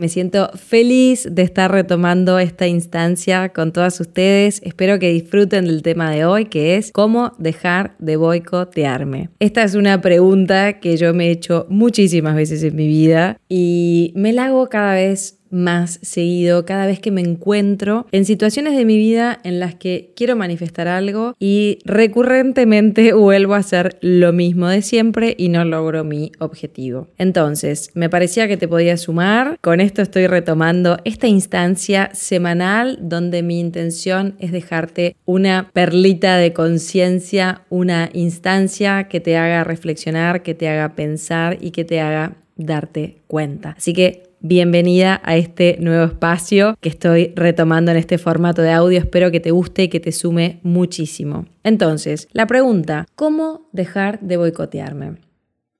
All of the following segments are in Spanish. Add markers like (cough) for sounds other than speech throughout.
Me siento feliz de estar retomando esta instancia con todas ustedes. Espero que disfruten del tema de hoy, que es cómo dejar de boicotearme. Esta es una pregunta que yo me he hecho muchísimas veces en mi vida y me la hago cada vez más seguido cada vez que me encuentro en situaciones de mi vida en las que quiero manifestar algo y recurrentemente (laughs) vuelvo a hacer lo mismo de siempre y no logro mi objetivo. Entonces, me parecía que te podía sumar. Con esto estoy retomando esta instancia semanal donde mi intención es dejarte una perlita de conciencia, una instancia que te haga reflexionar, que te haga pensar y que te haga darte cuenta. Así que Bienvenida a este nuevo espacio que estoy retomando en este formato de audio. Espero que te guste y que te sume muchísimo. Entonces, la pregunta, ¿cómo dejar de boicotearme?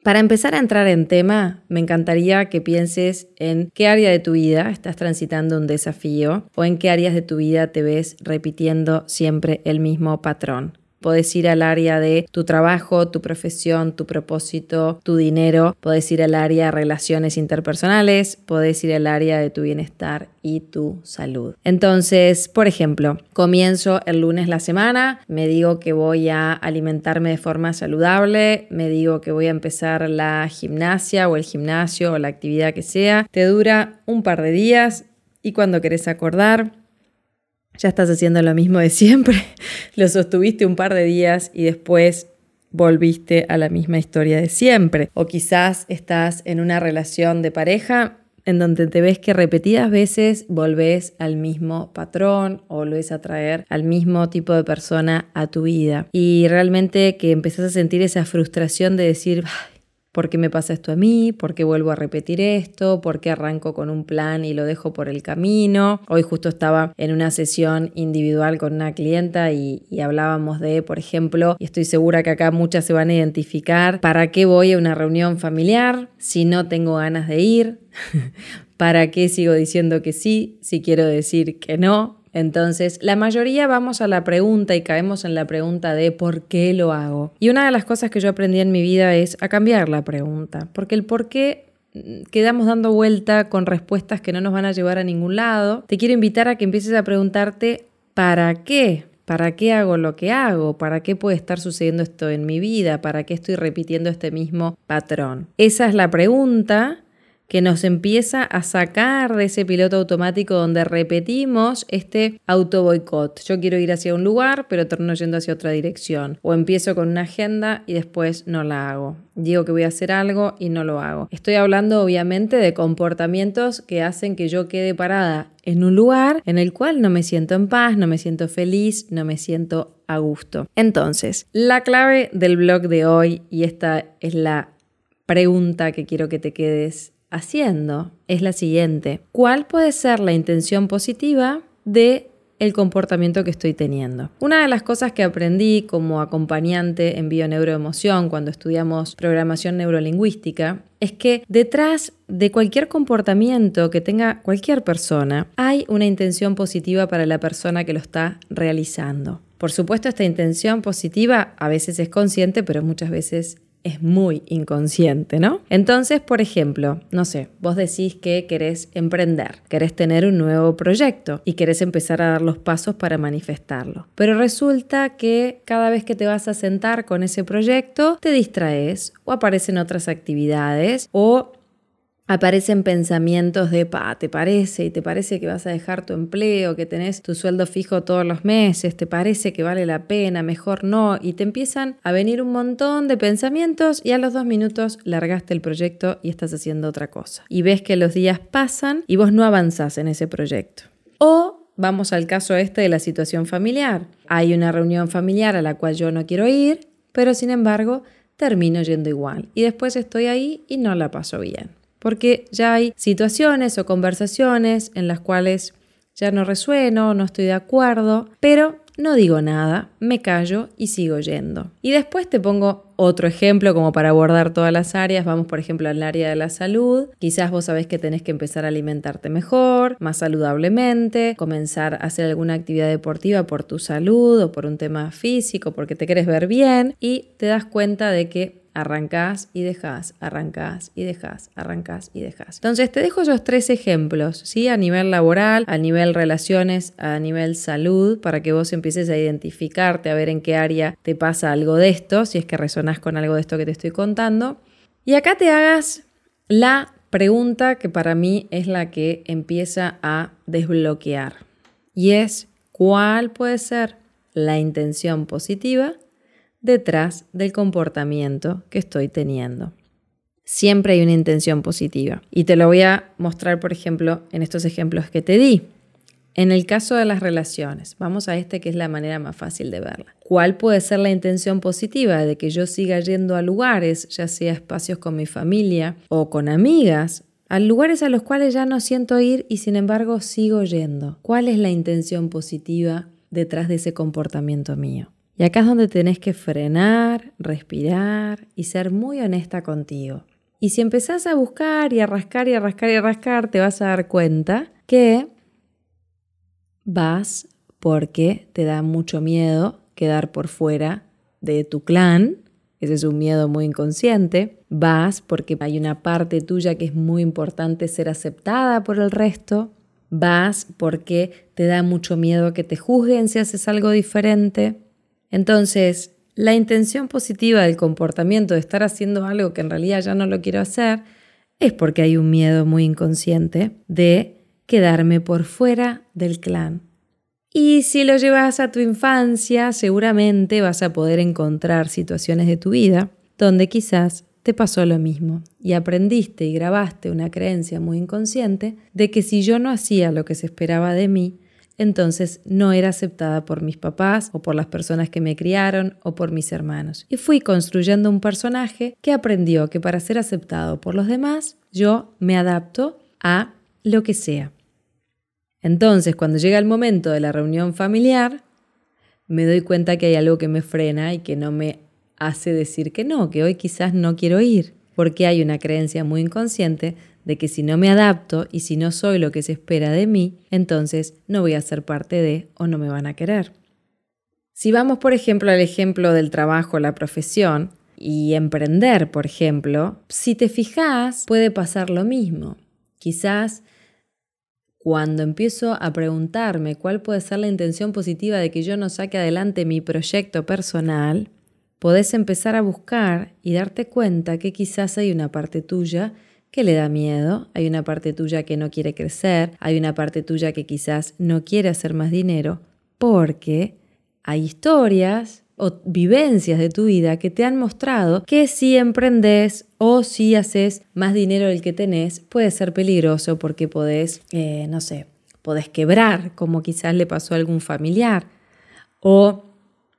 Para empezar a entrar en tema, me encantaría que pienses en qué área de tu vida estás transitando un desafío o en qué áreas de tu vida te ves repitiendo siempre el mismo patrón. Podés ir al área de tu trabajo, tu profesión, tu propósito, tu dinero. Podés ir al área de relaciones interpersonales. Podés ir al área de tu bienestar y tu salud. Entonces, por ejemplo, comienzo el lunes la semana, me digo que voy a alimentarme de forma saludable, me digo que voy a empezar la gimnasia o el gimnasio o la actividad que sea. Te dura un par de días y cuando querés acordar, ya estás haciendo lo mismo de siempre, (laughs) lo sostuviste un par de días y después volviste a la misma historia de siempre. O quizás estás en una relación de pareja en donde te ves que repetidas veces volvés al mismo patrón o volvés a traer al mismo tipo de persona a tu vida. Y realmente que empezás a sentir esa frustración de decir, ¿Por qué me pasa esto a mí? ¿Por qué vuelvo a repetir esto? ¿Por qué arranco con un plan y lo dejo por el camino? Hoy justo estaba en una sesión individual con una clienta y, hablábamos de, por ejemplo, y estoy segura que acá muchas se van a identificar, ¿para qué voy a una reunión familiar si no tengo ganas de ir? (laughs) ¿Para qué sigo diciendo que sí si quiero decir que no? Entonces, la mayoría vamos a la pregunta y caemos en la pregunta de ¿por qué lo hago? Y una de las cosas que yo aprendí en mi vida es a cambiar la pregunta, porque el por qué mm, quedamos dando vuelta con respuestas que no nos van a llevar a ningún lado. Te quiero invitar a que empieces a preguntarte ¿para qué? ¿Para qué hago lo que hago? ¿Para qué puede estar sucediendo esto en mi vida? ¿Para qué estoy repitiendo este mismo patrón? Esa es la pregunta que nos empieza a sacar de ese piloto automático donde repetimos este auto boicot. Yo quiero ir hacia un lugar, pero termino yendo hacia otra dirección. O empiezo con una agenda y después no la hago. Digo que voy a hacer algo y no lo hago. Estoy hablando obviamente de comportamientos que hacen que yo quede parada en un lugar en el cual no me siento en paz, no me siento feliz, no me siento a gusto. Entonces, la clave del blog de hoy, y esta es la pregunta que quiero que te quedes haciendo es la siguiente. ¿Cuál puede ser la intención positiva de el comportamiento que estoy teniendo. Una de las cosas que aprendí como acompañante en bioneuroemoción cuando estudiamos programación neurolingüística es que detrás de cualquier comportamiento que tenga cualquier persona hay una intención positiva para la persona que lo está realizando. Por supuesto, esta intención positiva a veces es consciente, pero muchas veces es muy inconsciente, ¿no? Entonces, por ejemplo, no sé, vos decís que querés emprender, querés tener un nuevo proyecto y querés empezar a dar los pasos para manifestarlo. Pero resulta que cada vez que te vas a sentar con ese proyecto, te distraes o aparecen otras actividades o aparecen pensamientos de, pa, ¿te parece? ¿Y te parece que vas a dejar tu empleo, que tenés tu sueldo fijo todos los meses? ¿Te parece que vale la pena? Mejor no. Y te empiezan a venir un montón de pensamientos y a los dos minutos largaste el proyecto y estás haciendo otra cosa. Y ves que los días pasan y vos no avanzás en ese proyecto. O vamos al caso este de la situación familiar. Hay una reunión familiar a la cual yo no quiero ir, pero sin embargo termino yendo igual. Y después estoy ahí y no la paso bien porque ya hay situaciones o conversaciones en las cuales ya no resueno, no estoy de acuerdo, pero no digo nada, me callo y sigo yendo. Y después te pongo otro ejemplo como para abordar todas las áreas. Vamos, por ejemplo, al área de la salud. Quizás vos sabés que tenés que empezar a alimentarte mejor, más saludablemente, comenzar a hacer alguna actividad deportiva por tu salud o por un tema físico, porque te quieres ver bien y te das cuenta de que Arrancás y dejás, arrancás y dejás, arrancás y dejás. Entonces te dejo esos tres ejemplos, ¿sí? A nivel laboral, a nivel relaciones, a nivel salud, para que vos empieces a identificarte, a ver en qué área te pasa algo de esto, si es que resonás con algo de esto que te estoy contando. Y acá te hagas la pregunta que para mí es la que empieza a desbloquear. Y es, ¿cuál puede ser la intención positiva detrás del comportamiento que estoy teniendo. Siempre hay una intención positiva. Y te lo voy a mostrar, por ejemplo, en estos ejemplos que te di. En el caso de las relaciones, vamos a este que es la manera más fácil de verla. ¿Cuál puede ser la intención positiva de que yo siga yendo a lugares, ya sea espacios con mi familia o con amigas, a lugares a los cuales ya no siento ir y sin embargo sigo yendo? ¿Cuál es la intención positiva detrás de ese comportamiento mío? Y acá es donde tenés que frenar, respirar y ser muy honesta contigo. Y si empezás a buscar y a rascar y a rascar y a rascar, te vas a dar cuenta que vas porque te da mucho miedo quedar por fuera de tu clan. Ese es un miedo muy inconsciente. Vas porque hay una parte tuya que es muy importante ser aceptada por el resto. Vas porque te da mucho miedo que te juzguen si haces algo diferente. Entonces, la intención positiva del comportamiento de estar haciendo algo que en realidad ya no lo quiero hacer es porque hay un miedo muy inconsciente de quedarme por fuera del clan. Y si lo llevas a tu infancia, seguramente vas a poder encontrar situaciones de tu vida donde quizás te pasó lo mismo y aprendiste y grabaste una creencia muy inconsciente de que si yo no hacía lo que se esperaba de mí, entonces no era aceptada por mis papás o por las personas que me criaron o por mis hermanos. Y fui construyendo un personaje que aprendió que para ser aceptado por los demás, yo me adapto a lo que sea. Entonces, cuando llega el momento de la reunión familiar, me doy cuenta que hay algo que me frena y que no me hace decir que no, que hoy quizás no quiero ir, porque hay una creencia muy inconsciente de que si no me adapto y si no soy lo que se espera de mí, entonces no voy a ser parte de o no me van a querer. Si vamos, por ejemplo, al ejemplo del trabajo, la profesión y emprender, por ejemplo, si te fijas, puede pasar lo mismo. Quizás cuando empiezo a preguntarme cuál puede ser la intención positiva de que yo no saque adelante mi proyecto personal, podés empezar a buscar y darte cuenta que quizás hay una parte tuya que le da miedo, hay una parte tuya que no quiere crecer, hay una parte tuya que quizás no quiere hacer más dinero, porque hay historias o vivencias de tu vida que te han mostrado que si emprendes o si haces más dinero del que tenés, puede ser peligroso porque podés, eh, no sé, podés quebrar, como quizás le pasó a algún familiar, o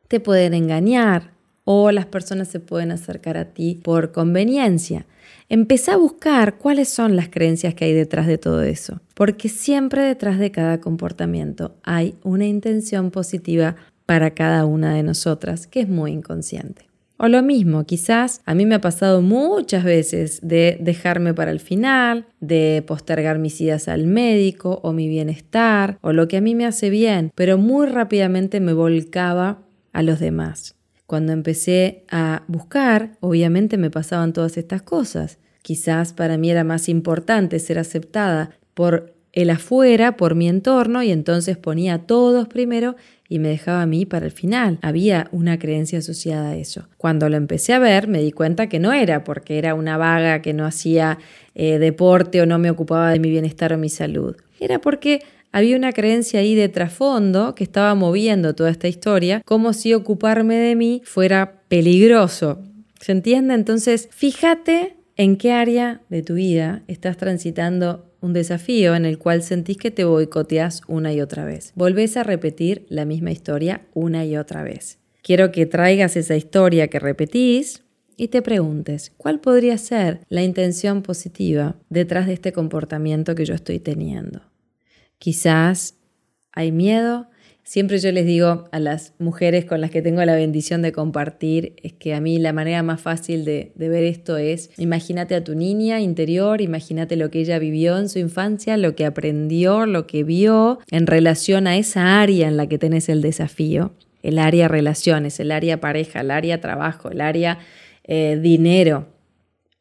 te pueden engañar, o las personas se pueden acercar a ti por conveniencia. Empecé a buscar cuáles son las creencias que hay detrás de todo eso, porque siempre detrás de cada comportamiento hay una intención positiva para cada una de nosotras que es muy inconsciente. O lo mismo, quizás a mí me ha pasado muchas veces de dejarme para el final, de postergar mis idas al médico o mi bienestar o lo que a mí me hace bien, pero muy rápidamente me volcaba a los demás. Cuando empecé a buscar, obviamente me pasaban todas estas cosas. Quizás para mí era más importante ser aceptada por el afuera, por mi entorno, y entonces ponía a todos primero y me dejaba a mí para el final. Había una creencia asociada a eso. Cuando lo empecé a ver, me di cuenta que no era porque era una vaga que no hacía eh, deporte o no me ocupaba de mi bienestar o mi salud. Era porque había una creencia ahí de trasfondo que estaba moviendo toda esta historia, como si ocuparme de mí fuera peligroso. ¿Se entiende? Entonces, fíjate en qué área de tu vida estás transitando un desafío en el cual sentís que te boicoteas una y otra vez. Volvés a repetir la misma historia una y otra vez. Quiero que traigas esa historia que repetís y te preguntes, ¿cuál podría ser la intención positiva detrás de este comportamiento que yo estoy teniendo? Quizás hay miedo Siempre yo les digo a las mujeres con las que tengo la bendición de compartir, es que a mí la manera más fácil de, ver esto es, imagínate a tu niña interior, imagínate lo que ella vivió en su infancia, lo que aprendió, lo que vio en relación a esa área en la que tenés el desafío, el área relaciones, el área pareja, el área trabajo, el área eh, dinero.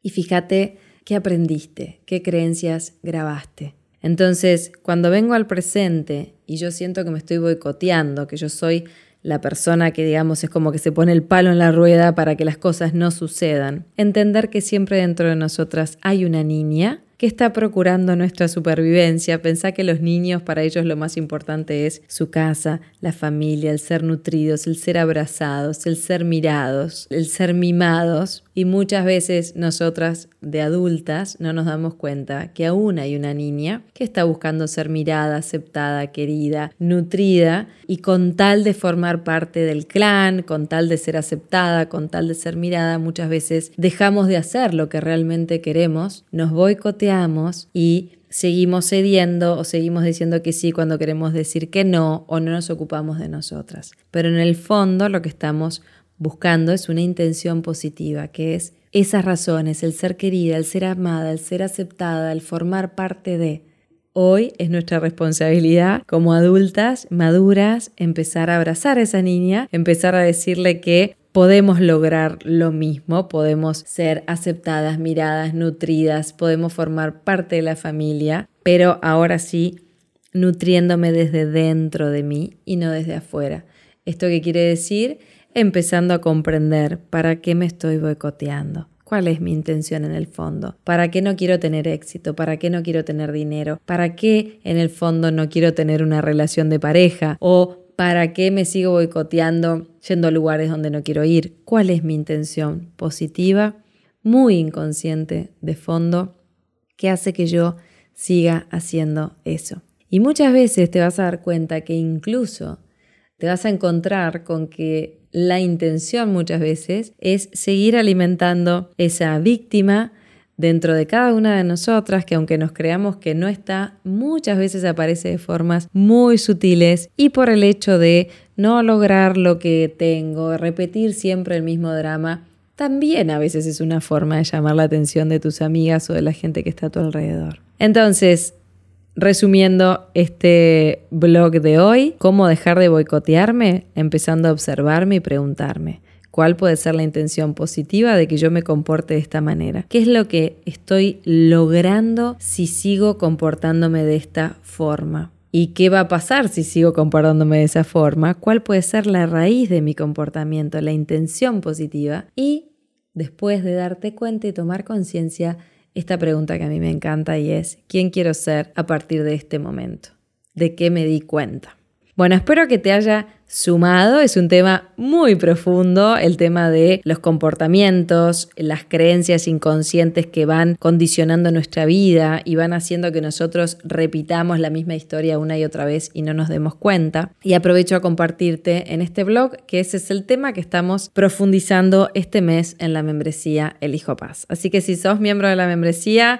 Y fíjate qué aprendiste, qué creencias grabaste. Entonces, cuando vengo al presente y yo siento que me estoy boicoteando, que yo soy la persona que digamos es como que se pone el palo en la rueda para que las cosas no sucedan, entender que siempre dentro de nosotras hay una niña que está procurando nuestra supervivencia. Pensá que los niños, para ellos lo más importante es su casa, la familia, el ser nutridos, el ser abrazados, el ser mirados, el ser mimados. Y muchas veces nosotras de adultas no nos damos cuenta que aún hay una niña que está buscando ser mirada, aceptada, querida, nutrida y con tal de formar parte del clan, con tal de ser aceptada, con tal de ser mirada, muchas veces dejamos de hacer lo que realmente queremos, nos boicoteamos y seguimos cediendo o seguimos diciendo que sí cuando queremos decir que no o no nos ocupamos de nosotras. Pero en el fondo lo que estamos buscando es una intención positiva, que es esas razones, el ser querida, el ser amada, el ser aceptada, el formar parte de. Hoy es nuestra responsabilidad como adultas maduras empezar a abrazar a esa niña, empezar a decirle que podemos lograr lo mismo, podemos ser aceptadas, miradas, nutridas, podemos formar parte de la familia, pero ahora sí nutriéndome desde dentro de mí y no desde afuera. ¿Esto qué quiere decir? empezando a comprender para qué me estoy boicoteando. ¿Cuál es mi intención en el fondo? ¿Para qué no quiero tener éxito? ¿Para qué no quiero tener dinero? ¿Para qué en el fondo no quiero tener una relación de pareja? ¿O para qué me sigo boicoteando yendo a lugares donde no quiero ir? ¿Cuál es mi intención positiva? Muy inconsciente de fondo que hace que yo siga haciendo eso. Y muchas veces te vas a dar cuenta que incluso te vas a encontrar con que la intención muchas veces es seguir alimentando esa víctima dentro de cada una de nosotras, que aunque nos creamos que no está, muchas veces aparece de formas muy sutiles y por el hecho de no lograr lo que tengo, repetir siempre el mismo drama, también a veces es una forma de llamar la atención de tus amigas o de la gente que está a tu alrededor. Entonces, Resumiendo este blog de hoy, ¿cómo dejar de boicotearme? Empezando a observarme y preguntarme. ¿Cuál puede ser la intención positiva de que yo me comporte de esta manera? ¿Qué es lo que estoy logrando si sigo comportándome de esta forma? ¿Y qué va a pasar si sigo comportándome de esa forma? ¿Cuál puede ser la raíz de mi comportamiento, la intención positiva? Y después de darte cuenta y tomar conciencia, esta pregunta que a mí me encanta y es, ¿quién quiero ser a partir de este momento? ¿De qué me di cuenta? Bueno, espero que te haya sumado. Es un tema muy profundo, el tema de los comportamientos, las creencias inconscientes que van condicionando nuestra vida y van haciendo que nosotros repitamos la misma historia una y otra vez y no nos demos cuenta. Y aprovecho a compartirte en este blog que ese es el tema que estamos profundizando este mes en la membresía El Hijo Paz. Así que si sos miembro de la membresía,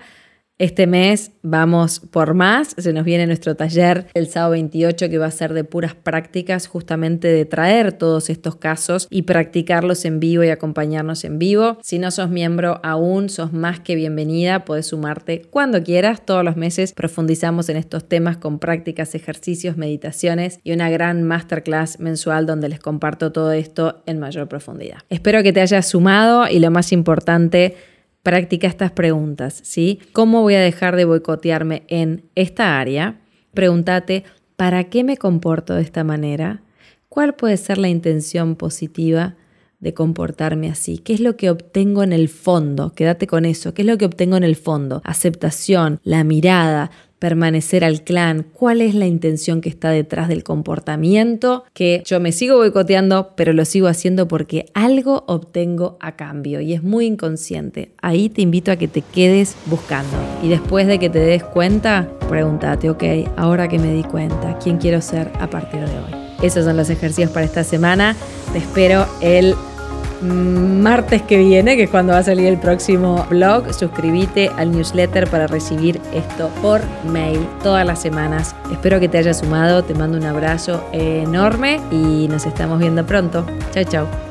este mes vamos por más, se nos viene nuestro taller el sábado 28 que va a ser de puras prácticas, justamente de traer todos estos casos y practicarlos en vivo y acompañarnos en vivo. Si no sos miembro aún, sos más que bienvenida, puedes sumarte cuando quieras. Todos los meses profundizamos en estos temas con prácticas, ejercicios, meditaciones y una gran masterclass mensual donde les comparto todo esto en mayor profundidad. Espero que te hayas sumado y lo más importante, Practica estas preguntas, ¿sí? ¿Cómo voy a dejar de boicotearme en esta área? Pregúntate, ¿para qué me comporto de esta manera? ¿Cuál puede ser la intención positiva de comportarme así? ¿Qué es lo que obtengo en el fondo? Quédate con eso. ¿Qué es lo que obtengo en el fondo? Aceptación, la mirada, permanecer al clan, cuál es la intención que está detrás del comportamiento, que yo me sigo boicoteando, pero lo sigo haciendo porque algo obtengo a cambio y es muy inconsciente. Ahí te invito a que te quedes buscando y después de que te des cuenta, pregúntate, ok, ahora que me di cuenta, ¿quién quiero ser a partir de hoy? Esos son los ejercicios para esta semana. Te espero el martes que viene, que es cuando va a salir el próximo blog. Suscríbete al newsletter para recibir esto por mail todas las semanas. Espero que te haya sumado, te mando un abrazo enorme y nos estamos viendo pronto. Chao, chao.